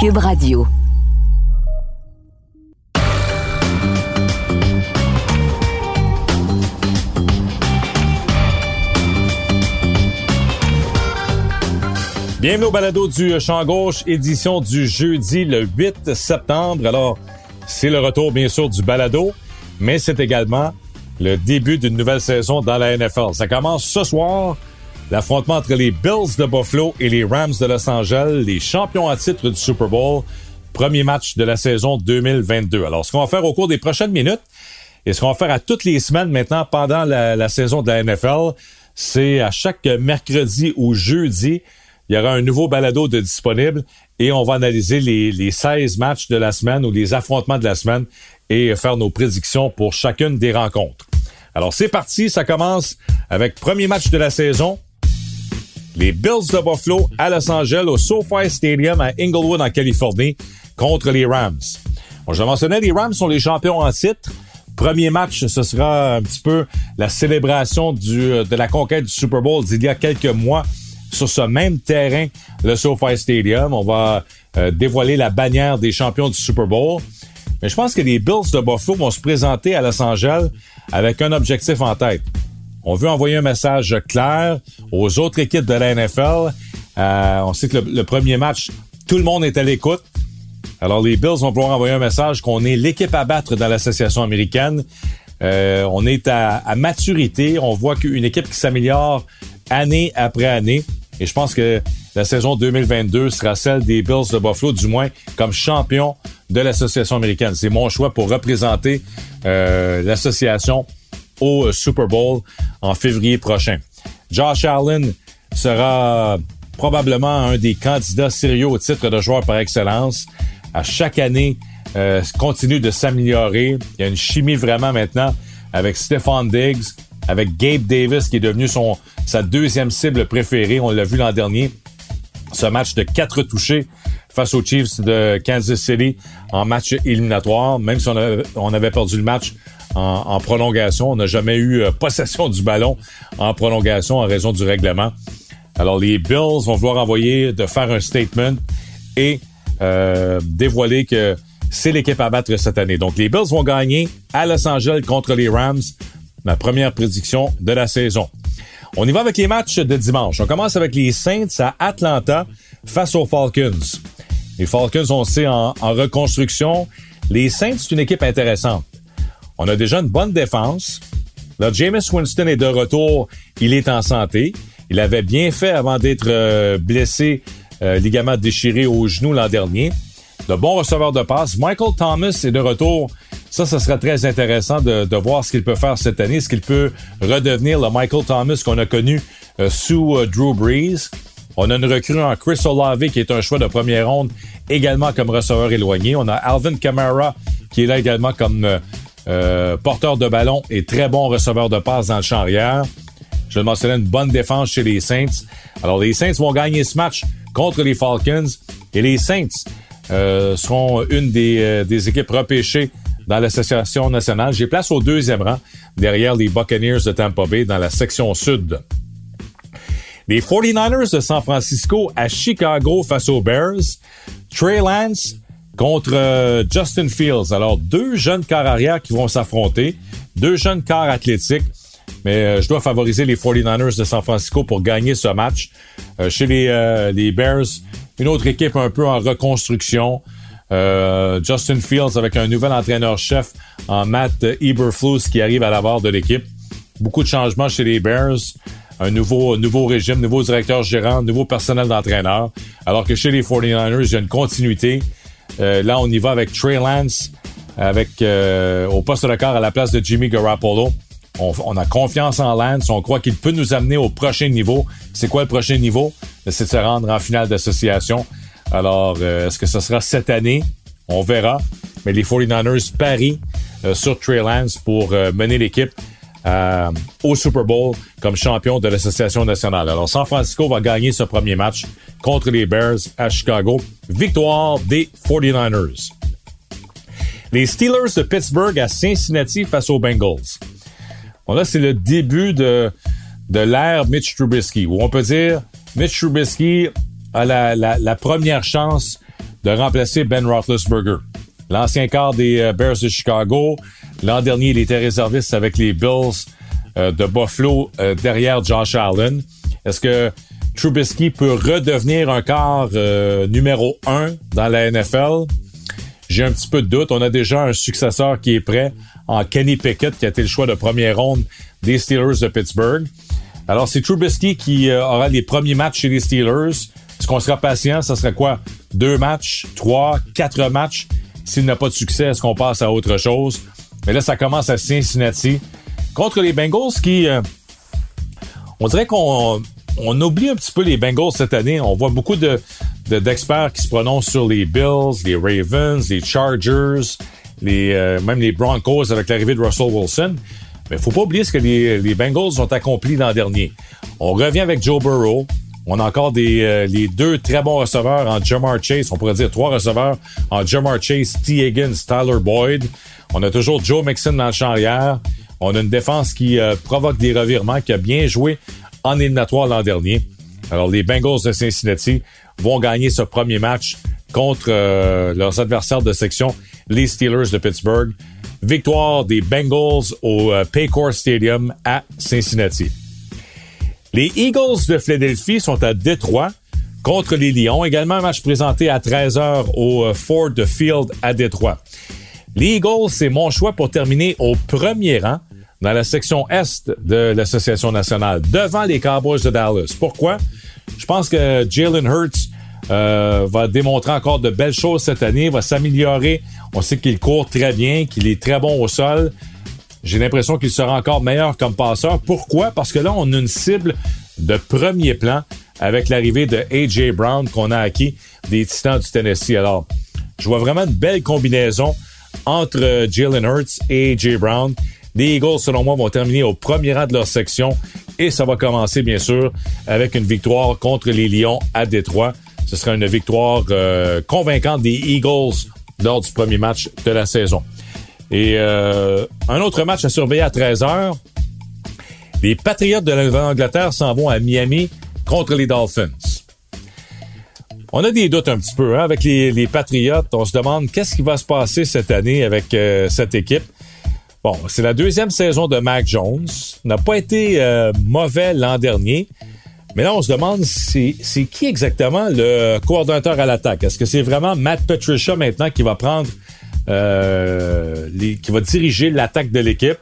Cube Radio. Bienvenue au balado du Champ Gauche, édition du jeudi le 8 septembre. Alors, c'est le retour bien sûr du balado, mais c'est également le début d'une nouvelle saison dans la NFL. Ça commence ce soir, l'affrontement entre les Bills de Buffalo et les Rams de Los Angeles, les champions à titre du Super Bowl. Premier match de la saison 2022. Alors, ce qu'on va faire au cours des prochaines minutes, et ce qu'on va faire à toutes les semaines maintenant pendant la, saison de la NFL, c'est à chaque mercredi ou jeudi, il y aura un nouveau balado de disponible et on va analyser les, les 16 matchs de la semaine ou les affrontements de la semaine et faire nos prédictions pour chacune des rencontres. Alors c'est parti, ça commence avec premier match de la saison. Les Bills de Buffalo à Los Angeles au SoFi Stadium à Inglewood en Californie contre les Rams. Bon, je mentionnais, les Rams sont les champions en titre. Premier match, ce sera un petit peu la célébration du, de la conquête du Super Bowl d'il y a quelques mois sur ce même terrain, le SoFi Stadium. On va euh, dévoiler la bannière des champions du Super Bowl. Mais je pense que les Bills de Buffalo vont se présenter à Los Angeles avec un objectif en tête. On veut envoyer un message clair aux autres équipes de la NFL. Euh, on sait que le, premier match, tout le monde est à l'écoute. Alors les Bills vont pouvoir envoyer un message qu'on est l'équipe à battre dans l'association américaine. Euh, on est à, maturité. On voit qu'une équipe qui s'améliore année après année. Et je pense que la saison 2022 sera celle des Bills de Buffalo, du moins comme champion de l'association américaine. C'est mon choix pour représenter euh, l'association au Super Bowl en février prochain. Josh Allen sera probablement un des candidats sérieux au titre de joueur par excellence. À chaque année, euh, continue de s'améliorer. Il y a une chimie vraiment maintenant avec Stephon Diggs, avec Gabe Davis qui est devenu son sa deuxième cible préférée. On l'a vu l'an dernier. Ce match de quatre touchés face aux Chiefs de Kansas City en match éliminatoire. Même si on, avait, perdu le match en, prolongation, on n'a jamais eu euh, possession du ballon en prolongation en raison du règlement. Alors les Bills vont vouloir envoyer de faire un statement et euh, dévoiler que c'est l'équipe à battre cette année. Donc les Bills vont gagner à Los Angeles contre les Rams ma première prédiction de la saison. On y va avec les matchs de dimanche. On commence avec les Saints à Atlanta face aux Falcons. Les Falcons, on sait, en, reconstruction. Les Saints, c'est une équipe intéressante. On a déjà une bonne défense. Là, Jameis Winston est de retour. Il est en santé. Il avait bien fait avant d'être euh, blessé, euh, ligament déchiré au genou l'an dernier. De bons receveurs de passe. Michael Thomas est de retour ça, ce serait très intéressant de, voir ce qu'il peut faire cette année, ce qu'il peut redevenir le Michael Thomas qu'on a connu euh, sous Drew Brees? On a une recrue en Chris Olave qui est un choix de première ronde, également comme receveur éloigné. On a Alvin Kamara qui est là également comme euh, porteur de ballon et très bon receveur de passe dans le champ arrière. Je mentionnais une bonne défense chez les Saints. Alors les Saints vont gagner ce match contre les Falcons et les Saints seront une des, des équipes repêchées dans l'Association nationale. J'ai place au deuxième rang, derrière les Buccaneers de Tampa Bay dans la section sud. Les 49ers de San Francisco à Chicago face aux Bears. Trey Lance contre euh, Justin Fields. Alors, deux jeunes corps arrière qui vont s'affronter. Deux jeunes corps athlétiques. Mais euh, je dois favoriser les 49ers de San Francisco pour gagner ce match. Euh, chez les, Bears, une autre équipe un peu en reconstruction. Justin Fields avec un nouvel entraîneur-chef en Matt Eberflus qui arrive à la barre de l'équipe. Beaucoup de changements chez les Bears. Un nouveau, nouveau régime, nouveau directeur gérant, nouveau personnel d'entraîneur. Alors que chez les 49ers, il y a une continuité. Euh, là, on y va avec Trey Lance, avec euh, au poste de corps à la place de Jimmy Garoppolo. On, a confiance en Lance. On croit qu'il peut nous amener au prochain niveau. C'est quoi le prochain niveau? C'est de se rendre en finale d'association. Alors, euh, est-ce que ce sera cette année? On verra. Mais les 49ers parient euh, sur Trey Lance pour mener l'équipe au Super Bowl comme champion de l'Association nationale. Alors, San Francisco va gagner ce premier match contre les Bears à Chicago. Victoire des 49ers. Les Steelers de Pittsburgh à Cincinnati face aux Bengals. Bon, là, c'est le début de, de l'ère Mitch Trubisky, où on peut dire Mitch Trubisky a la, première chance de remplacer Ben Roethlisberger. L'ancien quart des Bears de Chicago. L'an dernier, il était réserviste avec les Bills de Buffalo derrière Josh Allen. Est-ce que Trubisky peut redevenir un quart numéro un dans la NFL? J'ai un petit peu de doute. On a déjà un successeur qui est prêt en Kenny Pickett, qui a été le choix de première ronde des Steelers de Pittsburgh. Alors, c'est Trubisky qui euh, aura les premiers matchs chez les Steelers. Est-ce qu'on sera patient? Ça serait quoi? Deux matchs, trois, quatre matchs? S'il n'a pas de succès, est-ce qu'on passe à autre chose? Mais là, ça commence à Cincinnati contre les Bengals qui... Euh, on dirait qu'on on oublie un petit peu les Bengals cette année. On voit beaucoup de, d'experts qui se prononcent sur les Bills, les Ravens, les Chargers, les, euh, même les Broncos avec l'arrivée de Russell Wilson. Mais faut pas oublier ce que les, les Bengals ont accompli l'an dernier. On revient avec Joe Burrow. On a encore euh, les deux très bons receveurs en Jamar Chase. On pourrait dire trois receveurs en Jamar Chase, T. Higgins, Tyler Boyd. On a toujours Joe Mixon dans le champ arrière. On a une défense qui euh, provoque des revirements, qui a bien joué en éliminatoire l'an dernier. Alors, les Bengals de Cincinnati vont gagner ce premier match contre euh, leurs adversaires de section, les Steelers de Pittsburgh. Victoire des Bengals au Paycor Stadium à Cincinnati. Les Eagles de Philadelphie sont à Détroit contre les Lions. Également un match présenté à 13h au euh, Ford Field à Détroit. Les Eagles, c'est mon choix pour terminer au premier rang dans la section Est de l'Association nationale, devant les Cowboys de Dallas. Pourquoi? Je pense que Jalen Hurts euh, va démontrer encore de belles choses cette année, va s'améliorer. On sait qu'il court très bien, qu'il est très bon au sol. J'ai l'impression qu'il sera encore meilleur comme passeur. Pourquoi? Parce que là, on a une cible de premier plan avec l'arrivée de A.J. Brown qu'on a acquis des Titans du Tennessee. Alors, je vois vraiment une belle combinaison entre Jalen Hurts et A.J. Brown. Les Eagles, selon moi, vont terminer au premier rang de leur section et ça va commencer, bien sûr, avec une victoire contre les Lions à Détroit. Ce sera une victoire euh, convaincante des Eagles lors du premier match de la saison. Et euh, un autre match à surveiller à 13h. Les Patriots de la Nouvelle-Angleterre s'en vont à Miami contre les Dolphins. On a des doutes un petit peu hein, avec les, les Patriots. On se demande qu'est-ce qui va se passer cette année avec euh, cette équipe. Bon, c'est la deuxième saison de Mac Jones. N'a pas été euh, mauvais l'an dernier. Mais là, on se demande, c'est qui exactement le coordonnateur à l'attaque? Est-ce que c'est vraiment Matt Patricia maintenant qui va prendre, les, qui va diriger l'attaque de l'équipe?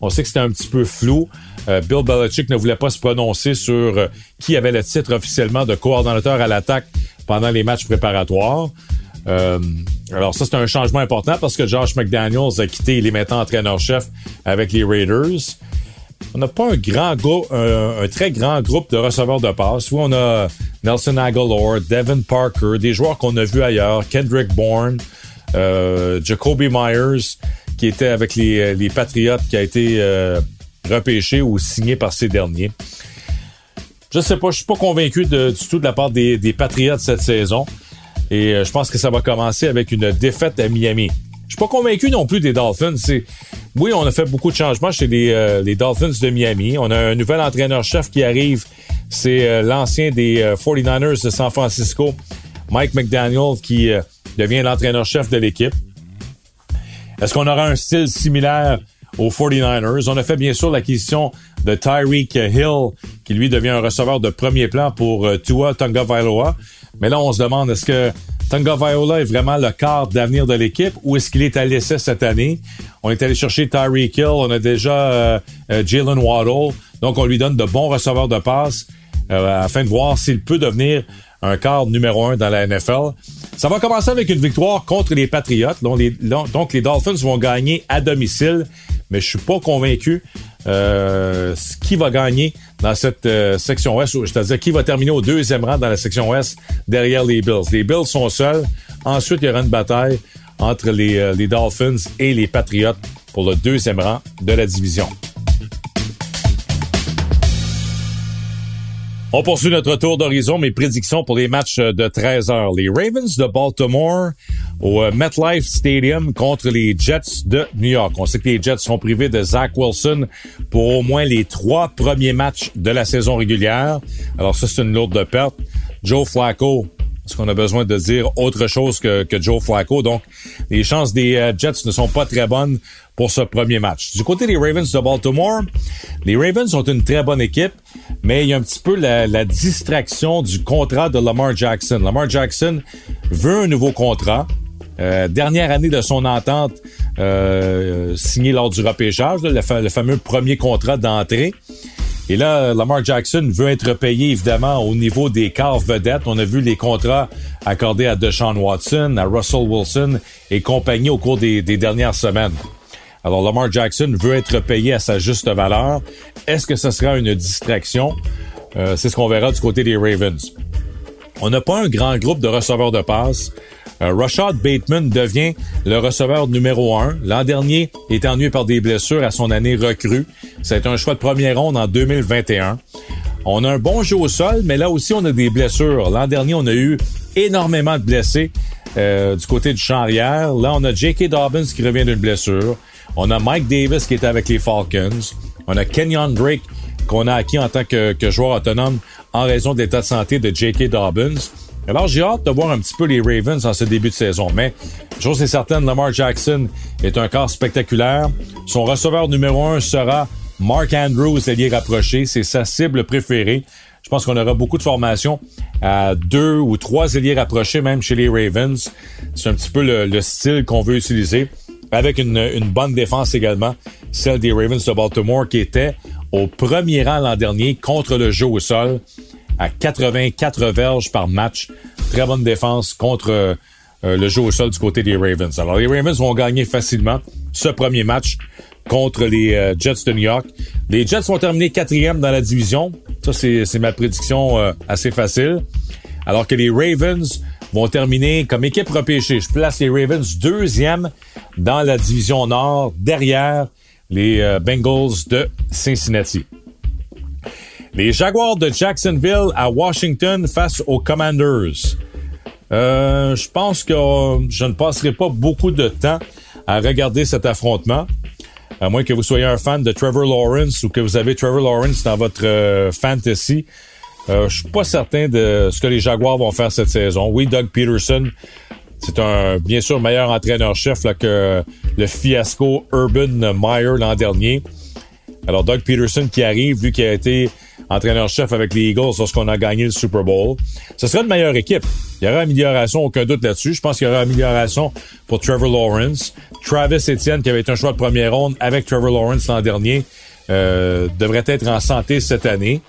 On sait que c'était un petit peu flou. Euh, Bill Belichick ne voulait pas se prononcer sur qui avait le titre officiellement de coordonnateur à l'attaque pendant les matchs préparatoires. Euh, alors ça, c'est un changement important parce que Josh McDaniels a quitté, il est maintenant entraîneur-chef avec les Raiders. On n'a pas un grand groupe, un, très grand groupe de receveurs de passe. On a Nelson Aguilar, Devin Parker, des joueurs qu'on a vus ailleurs, Kendrick Bourne, euh, Jacoby Myers, qui était avec les, les Patriots, qui a été euh, repêché ou signé par ces derniers. Je sais pas, je suis pas convaincu de, du tout de la part des, des Patriots cette saison. Et euh, je pense que ça va commencer avec une défaite à Miami. Je suis pas convaincu non plus des Dolphins. C'est oui, on a fait beaucoup de changements chez les, euh, les Dolphins de Miami. On a un nouvel entraîneur-chef qui arrive. C'est euh, l'ancien des 49ers de San Francisco, Mike McDaniel, qui devient l'entraîneur-chef de l'équipe. Est-ce qu'on aura un style similaire aux 49ers? On a fait bien sûr l'acquisition de Tyreek Hill, qui lui devient un receveur de premier plan pour Tua Tonga. Mais là, on se demande, est-ce que Tonga Viola est vraiment le quart d'avenir de l'équipe ou est-ce qu'il est à l'essai cette année? On est allé chercher Tyreek Hill, on a déjà euh, euh, Jalen Waddle, donc on lui donne de bons receveurs de passe euh, afin de voir s'il peut devenir un quart numéro un dans la NFL. Ça va commencer avec une victoire contre les Patriots. Donc les, Dolphins vont gagner à domicile, mais je suis pas convaincu euh, qui va gagner dans cette euh, section Ouest, c'est-à-dire qui va terminer au deuxième rang dans la section Ouest derrière les Bills. Les Bills sont seuls. Ensuite, il y aura une bataille entre les, euh, les Dolphins et les Patriots pour le deuxième rang de la division. On poursuit notre tour d'horizon, mes prédictions pour les matchs de 13 heures. Les Ravens de Baltimore au euh, MetLife Stadium contre les Jets de New York. On sait que les Jets sont privés de Zach Wilson pour au moins les trois premiers matchs de la saison régulière. Alors ça, c'est une lourde perte. Joe Flacco, Est-ce qu'on a besoin de dire autre chose que, que Joe Flacco? Donc, les chances des euh, Jets ne sont pas très bonnes pour ce premier match. Du côté des Ravens de Baltimore, les Ravens sont une très bonne équipe, mais il y a un petit peu la, distraction du contrat de Lamar Jackson. Lamar Jackson veut un nouveau contrat. Euh, dernière année de son entente euh, signée lors du repêchage, le, fameux premier contrat d'entrée. Et là, Lamar Jackson veut être payé évidemment au niveau des quarts vedettes. On a vu les contrats accordés à Deshaun Watson, à Russell Wilson et compagnie au cours des dernières semaines. Alors Lamar Jackson veut être payé à sa juste valeur. Est-ce que ce sera une distraction? Euh, C'est ce qu'on verra du côté des Ravens. On n'a pas un grand groupe de receveurs de passe. Euh, Rashad Bateman devient le receveur numéro un. L'an dernier, il est ennuyé par des blessures à son année recrue. C'est un choix de première ronde en 2021. On a un bon jeu au sol, mais là aussi, on a des blessures. L'an dernier, on a eu énormément de blessés euh, du côté du champ arrière. Là, on a J.K. Dobbins qui revient d'une blessure. On a Mike Davis qui était avec les Falcons. On a Kenyon Drake qu'on a acquis en tant que, joueur autonome en raison de l'état de santé de J.K. Dobbins. Alors, j'ai hâte de voir un petit peu les Ravens en ce début de saison. Mais, chose est certaine, Lamar Jackson est un corps spectaculaire. Son receveur numéro un sera Mark Andrews, allié rapproché. C'est sa cible préférée. Je pense qu'on aura beaucoup de formations à deux ou trois ailiers rapprochés, même chez les Ravens. C'est un petit peu le style qu'on veut utiliser. Avec une, bonne défense également, celle des Ravens de Baltimore, qui était au premier rang l'an dernier contre le jeu au sol à 84 verges par match. Très bonne défense contre euh, le jeu au sol du côté des Ravens. Alors, les Ravens vont gagner facilement ce premier match contre les euh, Jets de New York. Les Jets vont terminer quatrième dans la division. Ça, c'est ma prédiction euh, assez facile. Alors que les Ravens vont terminer comme équipe repêchée. Je place les Ravens deuxième dans la division Nord, derrière les Bengals de Cincinnati. Les Jaguars de Jacksonville à Washington face aux Commanders. Euh, je pense que je ne passerai pas beaucoup de temps à regarder cet affrontement. À moins que vous soyez un fan de Trevor Lawrence ou que vous avez Trevor Lawrence dans votre euh, fantasy. Euh, je suis pas certain de ce que les Jaguars vont faire cette saison. Oui, Doug Peterson, c'est un bien sûr meilleur entraîneur-chef que le fiasco Urban Meyer l'an dernier. Alors Doug Peterson qui arrive, vu qu'il a été entraîneur-chef avec les Eagles lorsqu'on a gagné le Super Bowl. Ce sera une meilleure équipe. Il y aura amélioration, aucun doute là-dessus. Je pense qu'il y aura amélioration pour Trevor Lawrence. Travis Etienne, qui avait été un choix de première ronde avec Trevor Lawrence l'an dernier, euh, devrait être en santé cette année.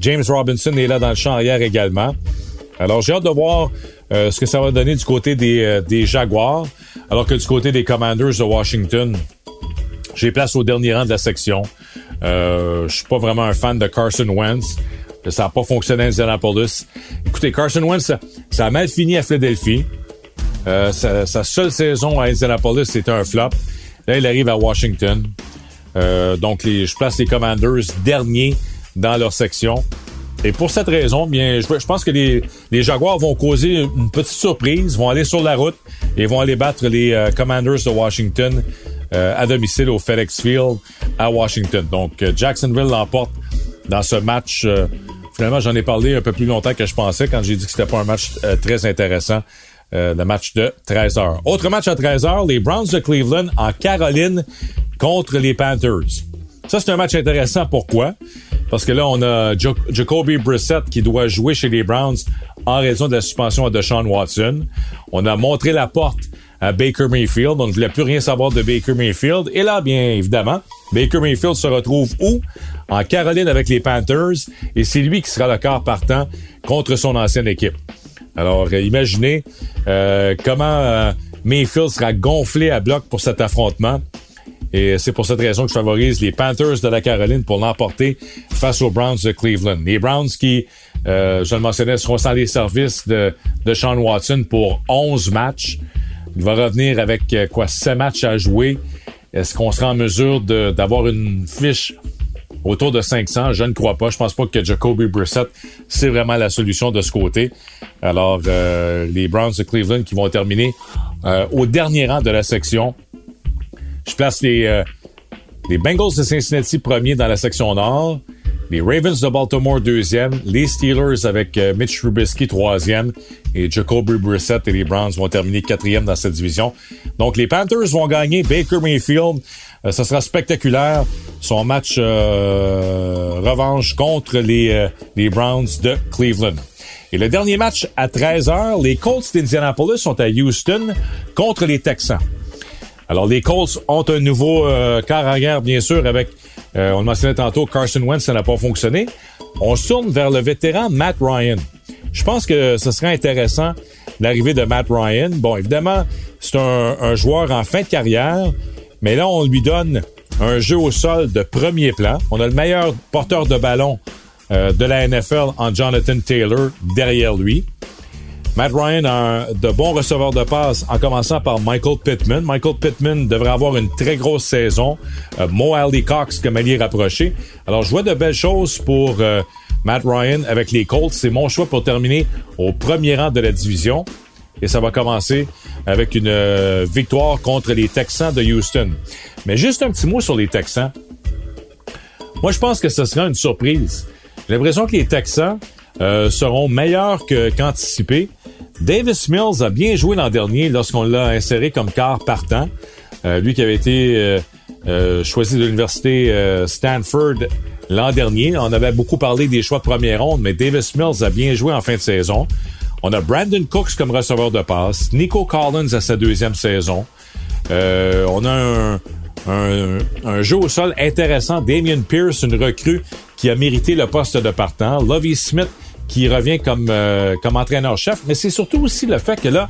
James Robinson est là dans le champ arrière également. Alors, j'ai hâte de voir euh, ce que ça va donner du côté des, euh, des Jaguars, alors que du côté des Commanders de Washington, j'ai place au dernier rang de la section. Euh, je suis pas vraiment un fan de Carson Wentz. Ça n'a pas fonctionné à Indianapolis. Écoutez, Carson Wentz, ça, a mal fini à Philadelphie. Euh, sa, seule saison à Indianapolis, c'était un flop. Là, il arrive à Washington. Donc, les, je place les Commanders derniers dans leur section. Et pour cette raison, bien, je, pense que les, les, Jaguars vont causer une petite surprise, vont aller sur la route et vont aller battre les euh, Commanders de Washington euh, à domicile au FedEx Field à Washington. Donc, euh, Jacksonville l'emporte dans ce match. Euh, finalement, j'en ai parlé un peu plus longtemps que je pensais quand j'ai dit que c'était pas un match très intéressant. le match de 13 heures. Autre match à 13 heures, les Browns de Cleveland en Caroline contre les Panthers. Ça, c'est un match intéressant. Pourquoi? Parce que là, on a Jacoby Brissett qui doit jouer chez les Browns en raison de la suspension de Sean Watson. On a montré la porte à Baker Mayfield. On ne voulait plus rien savoir de Baker Mayfield. Et là, bien évidemment, Baker Mayfield se retrouve où? En Caroline avec les Panthers. Et c'est lui qui sera le quart partant contre son ancienne équipe. Alors, euh, imaginez euh, comment euh, Mayfield sera gonflé à bloc pour cet affrontement. Et c'est pour cette raison que je favorise les Panthers de la Caroline pour l'emporter face aux Browns de Cleveland. Les Browns qui, je le mentionnais, seront sans les services de, de Sean Watson pour 11 matchs. Il va revenir avec euh, quoi, 7 matchs à jouer. Est-ce qu'on sera en mesure d'avoir une fiche autour de 500? Je ne crois pas. Je pense pas que Jacoby Brissett, c'est vraiment la solution de ce côté. Alors, euh, les Browns de Cleveland qui vont terminer euh, au dernier rang de la section. Je place les, les Bengals de Cincinnati premiers dans la section nord. Les Ravens de Baltimore, deuxième. Les Steelers avec euh, Mitch Trubisky, troisième. Et Jacoby Brissett et les Browns vont terminer quatrième dans cette division. Donc, les Panthers vont gagner. Baker Mayfield, euh, ça sera spectaculaire. Son match euh, revanche contre les, les Browns de Cleveland. Et le dernier match à 13h, les Colts d'Indianapolis sont à Houston contre les Texans. Alors, les Colts ont un nouveau euh, quart bien sûr, avec, euh, on le mentionnait tantôt, Carson Wentz, ça n'a pas fonctionné. On se tourne vers le vétéran Matt Ryan. Je pense que ce serait intéressant l'arrivée de Matt Ryan. Bon, évidemment, c'est un, un, joueur en fin de carrière, mais là, on lui donne un jeu au sol de premier plan. On a le meilleur porteur de ballon euh, de la NFL en Jonathan Taylor derrière lui. Matt Ryan a de bons receveurs de passe en commençant par Michael Pittman. Michael Pittman devrait avoir une très grosse saison. Euh, Mo Ali Cox comme allié rapproché. Alors, je vois de belles choses pour euh, Matt Ryan avec les Colts. C'est mon choix pour terminer au premier rang de la division. Et ça va commencer avec une euh, victoire contre les Texans de Houston. Mais juste un petit mot sur les Texans. Moi, je pense que ce sera une surprise. J'ai l'impression que les Texans euh, seront meilleurs qu'anticipés. Davis Mills a bien joué l'an dernier lorsqu'on l'a inséré comme quart partant. Euh, lui qui avait été euh, choisi de l'université Stanford l'an dernier. On avait beaucoup parlé des choix de première ronde, mais Davis Mills a bien joué en fin de saison. On a Brandon Cooks comme receveur de passe, Nico Collins à sa deuxième saison. on a un, un, un, jeu au sol intéressant. Damien Pierce, une recrue qui a mérité le poste de partant. Lovie Smith, qui revient comme, euh, comme entraîneur-chef. Mais c'est surtout aussi le fait que là,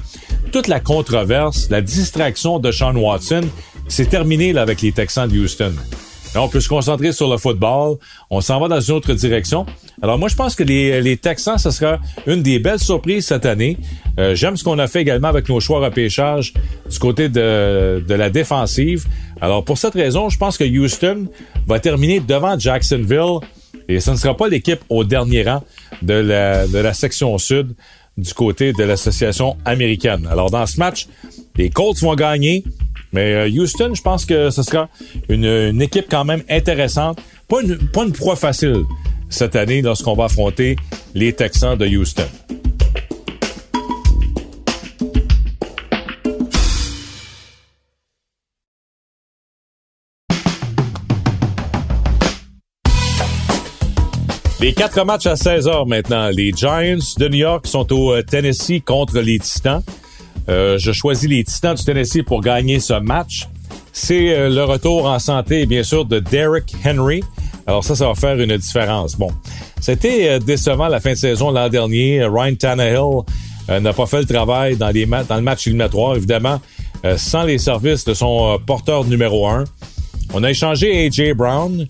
toute la controverse, la distraction de Sean Watson, c'est terminé là, avec les Texans de Houston. Là, on peut se concentrer sur le football. On s'en va dans une autre direction. Alors moi, je pense que les, les Texans, ce sera une des belles surprises cette année. Euh, J'aime ce qu'on a fait également avec nos choix repêchage du côté de, de la défensive. Alors pour cette raison, je pense que Houston va terminer devant Jacksonville et ce ne sera pas l'équipe au dernier rang de la, de la section sud du côté de l'association américaine. Alors dans ce match, les Colts vont gagner, mais euh, Houston, je pense que ce sera une, une équipe quand même intéressante. Pas une, pas une proie facile cette année lorsqu'on va affronter les Texans de Houston. Les quatre matchs à 16 heures maintenant. Les Giants de New York sont au euh, Tennessee contre les Titans. Euh, je choisis les Titans du Tennessee pour gagner ce match. C'est euh, le retour en santé, bien sûr, de Derrick Henry. Alors ça, ça va faire une différence. Bon, c'était décevant la fin de saison l'an dernier. Ryan Tannehill n'a pas fait le travail dans le match éliminatoire, évidemment, sans les services de son porteur numéro un. On a échangé AJ Brown.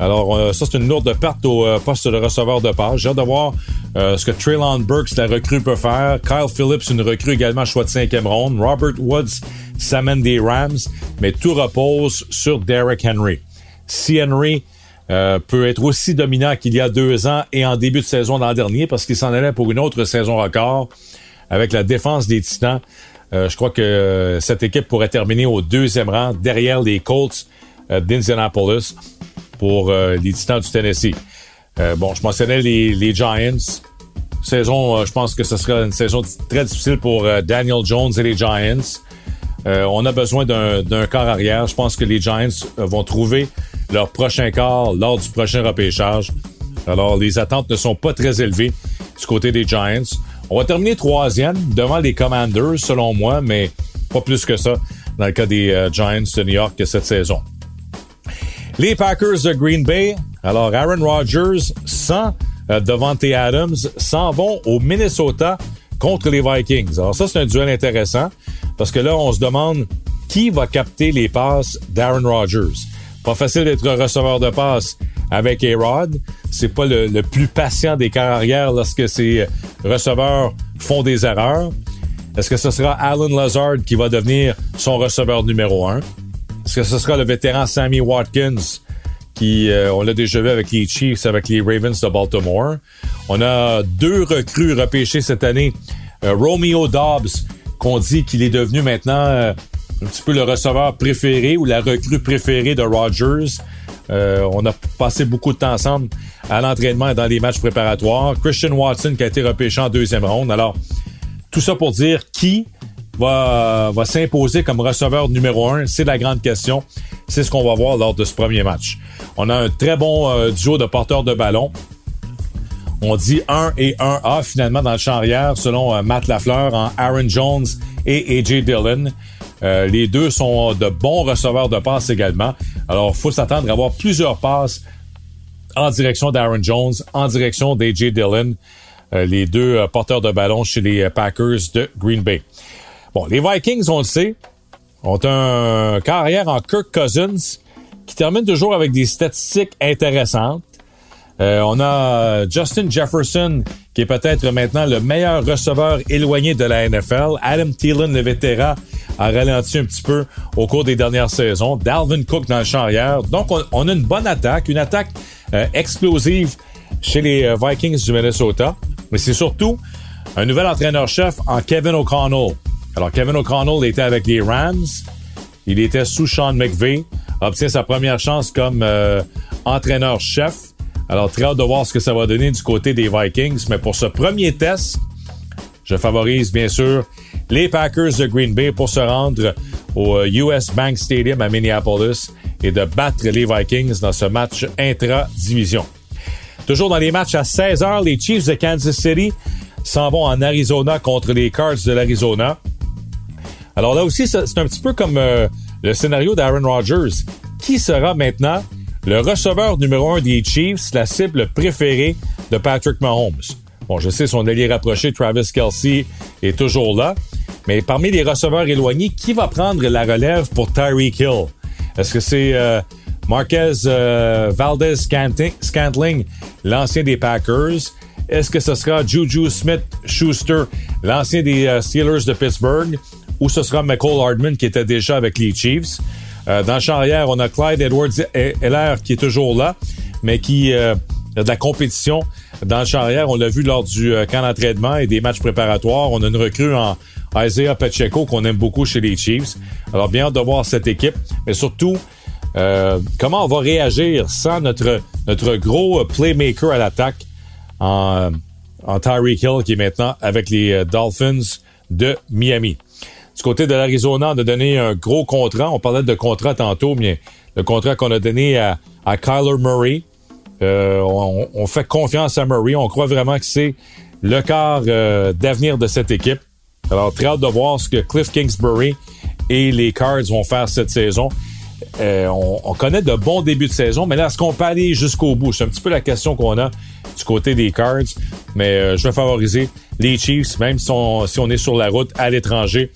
Alors, euh, ça, c'est une lourde perte au euh, poste de receveur de passe. J'ai hâte de voir euh, ce que Traylon Burks, la recrue, peut faire. Kyle Phillips, une recrue également, choix de cinquième ronde. Robert Woods s'amène des Rams, mais tout repose sur Derrick Henry. Si Henry peut être aussi dominant qu'il y a deux ans et en début de saison l'an dernier, parce qu'il s'en allait pour une autre saison record avec la défense des Titans, je crois que cette équipe pourrait terminer au deuxième rang derrière les Colts d'Indianapolis pour euh, les Titans du Tennessee. Euh, bon, je mentionnais les, les Giants. Saison, euh, je pense que ce sera une saison très difficile pour Daniel Jones et les Giants. on a besoin d'un corps arrière. Je pense que les Giants vont trouver leur prochain corps lors du prochain repêchage. Alors, les attentes ne sont pas très élevées du côté des Giants. On va terminer troisième devant les Commanders, selon moi, mais pas plus que ça dans le cas des Giants de New York cette saison. Les Packers de Green Bay, alors Aaron Rodgers sans euh, Devante Adams s'en vont au Minnesota contre les Vikings. Alors ça, c'est un duel intéressant parce que là, on se demande qui va capter les passes d'Aaron Rodgers. Pas facile d'être receveur de passes avec A-Rod. C'est pas le, plus patient des carrières lorsque ces receveurs font des erreurs. Est-ce que ce sera Alan Lazard qui va devenir son receveur numéro un? Est-ce que ce sera le vétéran Sammy Watkins qui, euh, on l'a déjà vu avec les Chiefs, avec les Ravens de Baltimore. On a deux recrues repêchées cette année. Euh, Romeo Dobbs, qu'on dit qu'il est devenu maintenant euh, un petit peu le receveur préféré ou la recrue préférée de Rodgers. on a passé beaucoup de temps ensemble à l'entraînement et dans les matchs préparatoires. Christian Watson qui a été repêché en deuxième ronde. Alors, tout ça pour dire qui va, s'imposer comme receveur numéro un, c'est la grande question. C'est ce qu'on va voir lors de ce premier match. On a un très bon euh, duo de porteurs de ballon. On dit 1 et 1A finalement dans le champ arrière selon euh, Matt Lafleur en Aaron Jones et AJ Dillon. Euh, les deux sont de bons receveurs de passes également. Alors, il faut s'attendre à avoir plusieurs passes en direction d'Aaron Jones, en direction d'AJ Dillon, les deux porteurs de ballon chez les Packers de Green Bay. Les Vikings, on le sait, ont un carrière en Kirk Cousins qui termine toujours avec des statistiques intéressantes. Euh, on a Justin Jefferson, qui est peut-être maintenant le meilleur receveur éloigné de la NFL. Adam Thielen, le vétéran, a ralenti un petit peu au cours des dernières saisons. Dalvin Cook dans le champ arrière. Donc, on, a une bonne attaque, une attaque euh, explosive chez les euh, Vikings du Minnesota. Mais c'est surtout un nouvel entraîneur-chef en Kevin O'Connell. Alors, Kevin O'Connell était avec les Rams. Il était sous Sean McVay. Obtient sa première chance comme euh, entraîneur-chef. Alors, très hâte de voir ce que ça va donner du côté des Vikings. Mais pour ce premier test, je favorise bien sûr les Packers de Green Bay pour se rendre au US euh, Bank Stadium à Minneapolis et de battre les Vikings dans ce match intra-division. Toujours dans les matchs à 16h, les Chiefs de Kansas City s'en vont en Arizona contre les Cards de l'Arizona. Alors là aussi, c'est un petit peu comme euh, le scénario d'Aaron Rodgers. Qui sera maintenant le receveur numéro un des Chiefs, la cible préférée de Patrick Mahomes? Bon, je sais, son allié rapproché, Travis Kelsey, est toujours là. Mais parmi les receveurs éloignés, qui va prendre la relève pour Tyreek Hill? Est-ce que c'est euh, Marquez euh, Valdez Scantling, l'ancien des Packers? Est-ce que ce sera Juju Smith-Schuster, l'ancien des Steelers de Pittsburgh? Ou ce sera McCall Hardman qui était déjà avec les Chiefs. Euh, dans le champ arrière, on a Clyde Edwards-Heller qui est toujours là, mais qui euh, a de la compétition. Dans le champ arrière, on l'a vu lors du euh, camp d'entraînement et des matchs préparatoires. On a une recrue en Isaiah Pacheco qu'on aime beaucoup chez les Chiefs. Alors, bien hâte de voir cette équipe, mais surtout, comment on va réagir sans notre, notre gros playmaker à l'attaque en, en Tyreek Hill qui est maintenant avec les Dolphins de Miami? Du côté de l'Arizona, on a donné un gros contrat. On parlait de contrat tantôt, mais le contrat qu'on a donné à, à Kyler Murray. Euh, on, fait confiance à Murray. On croit vraiment que c'est le quart euh, d'avenir de cette équipe. Alors, très hâte de voir ce que Cliff Kingsbury et les Cards vont faire cette saison. Euh, on, connaît de bons débuts de saison, mais là, est-ce qu'on peut aller jusqu'au bout? C'est un petit peu la question qu'on a du côté des Cards, mais je vais favoriser les Chiefs, même si on, si on est sur la route à l'étranger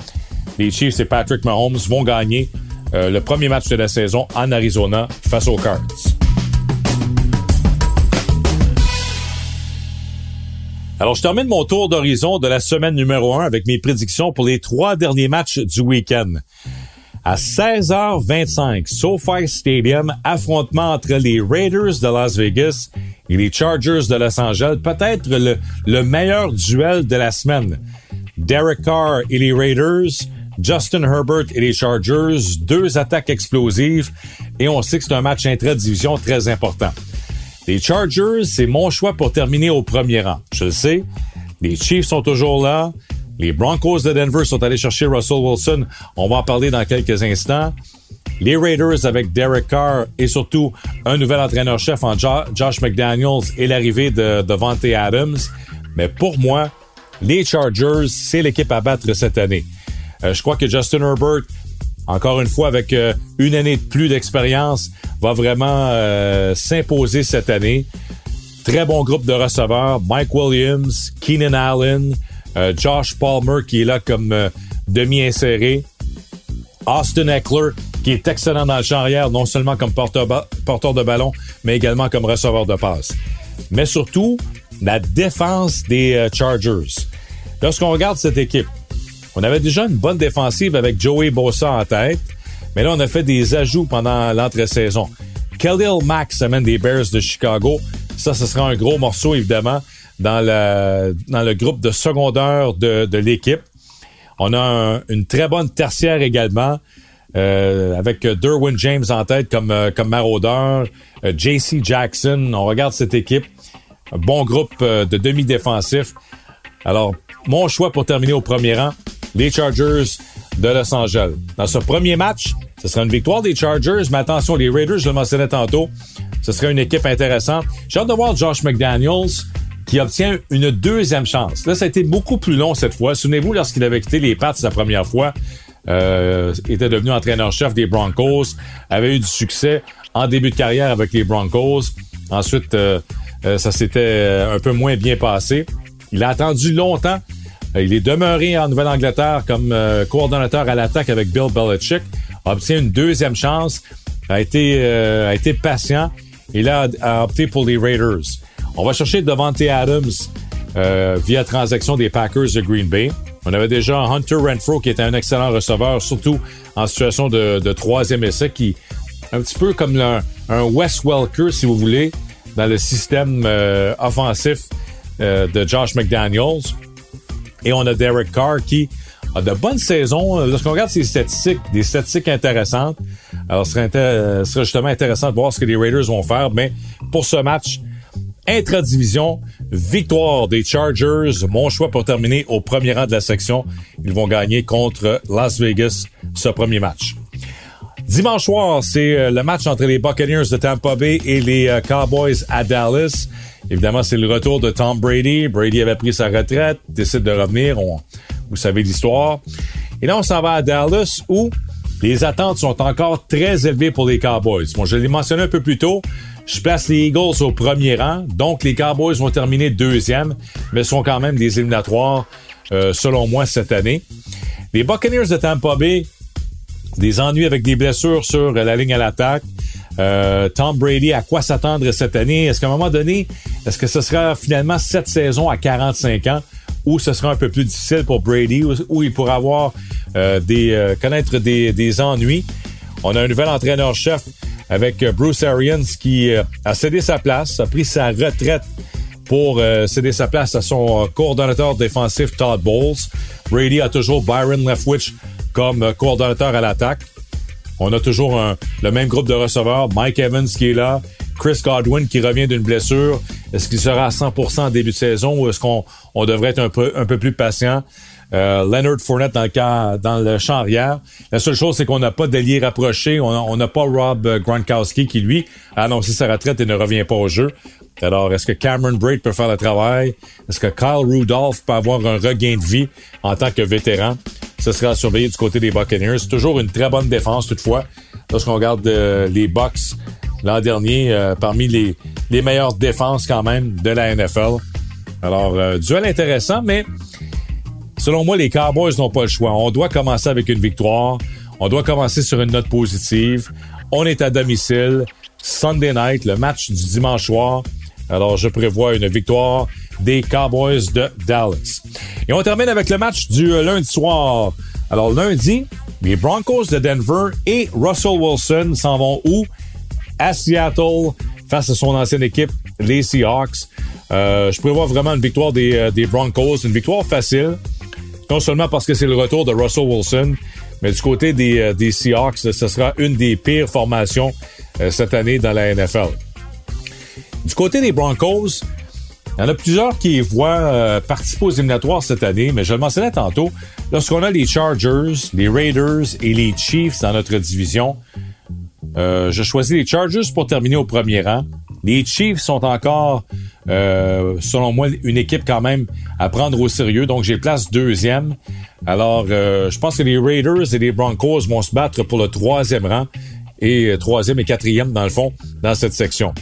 les Chiefs et Patrick Mahomes vont gagner euh, le premier match de la saison en Arizona face aux Cards. Alors, je termine mon tour d'horizon de la semaine numéro 1 avec mes prédictions pour les trois derniers matchs du week-end. À 16h25, SoFi Stadium, affrontement entre les Raiders de Las Vegas et les Chargers de Los Angeles, peut-être le, le meilleur duel de la semaine. Derek Carr et les Raiders, Justin Herbert et les Chargers, deux attaques explosives et on sait que c'est un match intra-division très important. Les Chargers, c'est mon choix pour terminer au premier rang. Je le sais. Les Chiefs sont toujours là. Les Broncos de Denver sont allés chercher Russell Wilson. On va en parler dans quelques instants. Les Raiders avec Derek Carr et surtout un nouvel entraîneur-chef en Josh McDaniels et l'arrivée de Devante Adams. Mais pour moi, les Chargers, c'est l'équipe à battre cette année. Euh, je crois que Justin Herbert, encore une fois, avec euh, une année de plus d'expérience, va vraiment euh, s'imposer cette année. Très bon groupe de receveurs. Mike Williams, Keenan Allen, Josh Palmer qui est là comme demi-inséré. Austin Eckler qui est excellent dans le champ arrière, non seulement comme porteur, porteur de ballon, mais également comme receveur de passe. Mais surtout, la défense des Chargers. Lorsqu'on regarde cette équipe, on avait déjà une bonne défensive avec Joey Bosa en tête, mais là, on a fait des ajouts pendant l'entre-saison. Khalil Max amène des Bears de Chicago. Ça, ce sera un gros morceau, évidemment, dans, le, dans le groupe de secondaire de, de l'équipe. On a une très bonne tertiaire également. avec Derwin James en tête comme, comme maraudeur, JC Jackson. On regarde cette équipe. Bon groupe de demi-défensifs. Alors, mon choix pour terminer au premier rang, les Chargers de Los Angeles. Dans ce premier match, ce sera une victoire des Chargers, mais attention, les Raiders, je le mentionnais tantôt, ce serait une équipe intéressante. J'ai hâte de voir Josh McDaniels qui obtient une deuxième chance. Là, ça a été beaucoup plus long cette fois. Souvenez-vous, lorsqu'il avait quitté les Pats la première fois, euh, était devenu entraîneur-chef des Broncos, avait eu du succès en début de carrière avec les Broncos. Ensuite, euh, euh, ça s'était un peu moins bien passé. Il a attendu longtemps. Il est demeuré en Nouvelle-Angleterre comme coordonnateur à l'attaque avec Bill Belichick. A obtient une deuxième chance. A été, a été patient. Il a, a opté pour les Raiders. On va chercher Devante Adams euh, via transaction des Packers de Green Bay. On avait déjà Hunter Renfro qui était un excellent receveur, surtout en situation de, troisième essai, qui un petit peu comme un, Wes Welker, si vous voulez, dans le système euh, offensif euh, de Josh McDaniels. Et on a Derek Carr qui a de bonnes saisons. Lorsqu'on regarde ses statistiques, des statistiques intéressantes, alors ce serait, serait justement intéressant de voir ce que les Raiders vont faire. Mais pour ce match, intra-division, victoire des Chargers. Mon choix pour terminer au premier rang de la section. Ils vont gagner contre Las Vegas ce premier match. Dimanche soir, c'est euh, le match entre les Buccaneers de Tampa Bay et les euh, Cowboys à Dallas. Évidemment, c'est le retour de Tom Brady. Brady avait pris sa retraite, décide de revenir. vous savez l'histoire. Et là, on s'en va à Dallas où les attentes sont encore très élevées pour les Cowboys. Bon, je l'ai mentionné un peu plus tôt. Je place les Eagles au premier rang, donc les Cowboys vont terminer deuxième, mais sont quand même des éliminatoires, euh, selon moi, cette année. Les Buccaneers de Tampa Bay, des ennuis avec des blessures sur la ligne à l'attaque. Euh, Tom Brady, à quoi s'attendre cette année? Est-ce qu'à un moment donné, est-ce que ce sera finalement cette saison à 45 ans ou ce sera un peu plus difficile pour Brady où, il pourra avoir euh, des connaître des, des ennuis? On a un nouvel entraîneur-chef avec euh, Bruce Arians qui euh, a cédé sa place, a pris sa retraite pour euh, céder sa place à son coordonnateur défensif Todd Bowles. Brady a toujours Byron Leftwich comme coordonnateur à l'attaque. On a toujours le même groupe de receveurs, Mike Evans qui est là, Chris Godwin qui revient d'une blessure. Est-ce qu'il sera à 100% en début de saison ou est-ce qu'on on devrait être un peu, un peu plus patient? Euh, Leonard Fournette dans le, dans le champ arrière. La seule chose, c'est qu'on n'a pas d'allié rapproché. On n'a pas Rob Gronkowski qui, lui, a annoncé sa retraite et ne revient pas au jeu. Alors, est-ce que Cameron Braid peut faire le travail? Est-ce que Kyle Rudolph peut avoir un regain de vie en tant que vétéran? Ce sera à surveiller du côté des Buccaneers. Toujours une très bonne défense, toutefois. Lorsqu'on regarde euh, les Bucks l'an dernier, euh, parmi les, les meilleures défenses quand même de la NFL. Alors, duel intéressant, mais Selon moi, les Cowboys n'ont pas le choix. On doit commencer avec une victoire. On doit commencer sur une note positive. On est à domicile. Sunday night, le match du dimanche soir. Alors, je prévois une victoire des Cowboys de Dallas. Et on termine avec le match du euh, lundi soir. Alors, lundi, les Broncos de Denver et Russell Wilson s'en vont où? À Seattle, face à son ancienne équipe, les Seahawks. Euh, je prévois vraiment une victoire des, euh, des Broncos, une victoire facile non seulement parce que c'est le retour de Russell Wilson, mais du côté des, euh, des Seahawks, ce sera une des pires formations euh, cette année dans la NFL. Du côté des Broncos, il y en a plusieurs qui voient euh, participer aux éliminatoires cette année, mais je le mentionnais tantôt, lorsqu'on a les Chargers, les Raiders et les Chiefs dans notre division, je choisis les Chargers pour terminer au premier rang. Les Chiefs sont encore euh, selon moi, une équipe quand même à prendre au sérieux. Donc, j'ai place deuxième. Alors, euh, je pense que les Raiders et les Broncos vont se battre pour le troisième rang et euh, troisième et quatrième, dans le fond, dans cette section.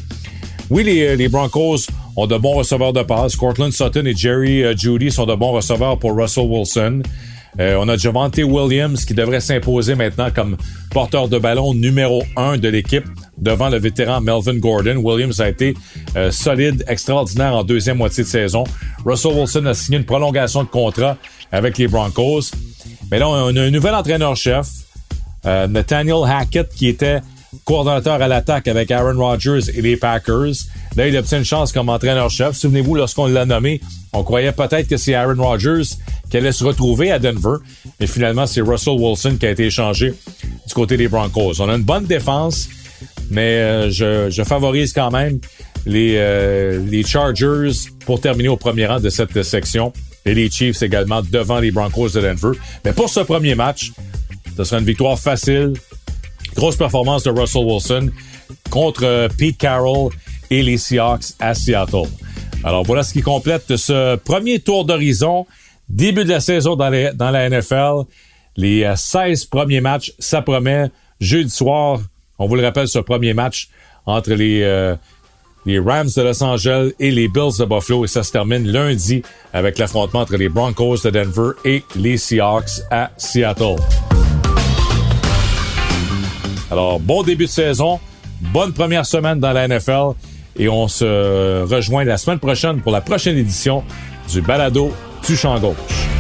Oui, les, les Broncos ont de bons receveurs de passe. Cortland Sutton et Jerry Judy sont de bons receveurs pour Russell Wilson. Euh, on a Javante Williams qui devrait s'imposer maintenant comme porteur de ballon numéro un de l'équipe devant le vétéran Melvin Gordon. Williams a été euh, solide, extraordinaire en deuxième moitié de saison. Russell Wilson a signé une prolongation de contrat avec les Broncos. Mais là, on a un nouvel entraîneur-chef, euh, Nathaniel Hackett, qui était coordonnateur à l'attaque avec Aaron Rodgers et les Packers. Là, il obtient une chance comme entraîneur-chef. Souvenez-vous, lorsqu'on l'a nommé, on croyait peut-être que c'est Aaron Rodgers qui allait se retrouver à Denver, mais finalement, c'est Russell Wilson qui a été échangé du côté des Broncos. On a une bonne défense, mais euh, je, favorise quand même les, euh, les Chargers pour terminer au premier rang de cette section et les Chiefs également devant les Broncos de Denver. Mais pour ce premier match, ce sera une victoire facile. Grosse performance de Russell Wilson contre euh, Pete Carroll et les Seahawks à Seattle. Alors voilà ce qui complète ce premier tour d'horizon. Début de la saison dans, la NFL. Les 16 premiers matchs, ça promet. Jeudi soir, on vous le rappelle, ce premier match entre les, euh, les Rams de Los Angeles et les Bills de Buffalo. Et ça se termine lundi avec l'affrontement entre les Broncos de Denver et les Seahawks à Seattle. Alors, bon début de saison, bonne première semaine dans la NFL et on se rejoint la semaine prochaine pour la prochaine édition du Balado du Champ Gauche.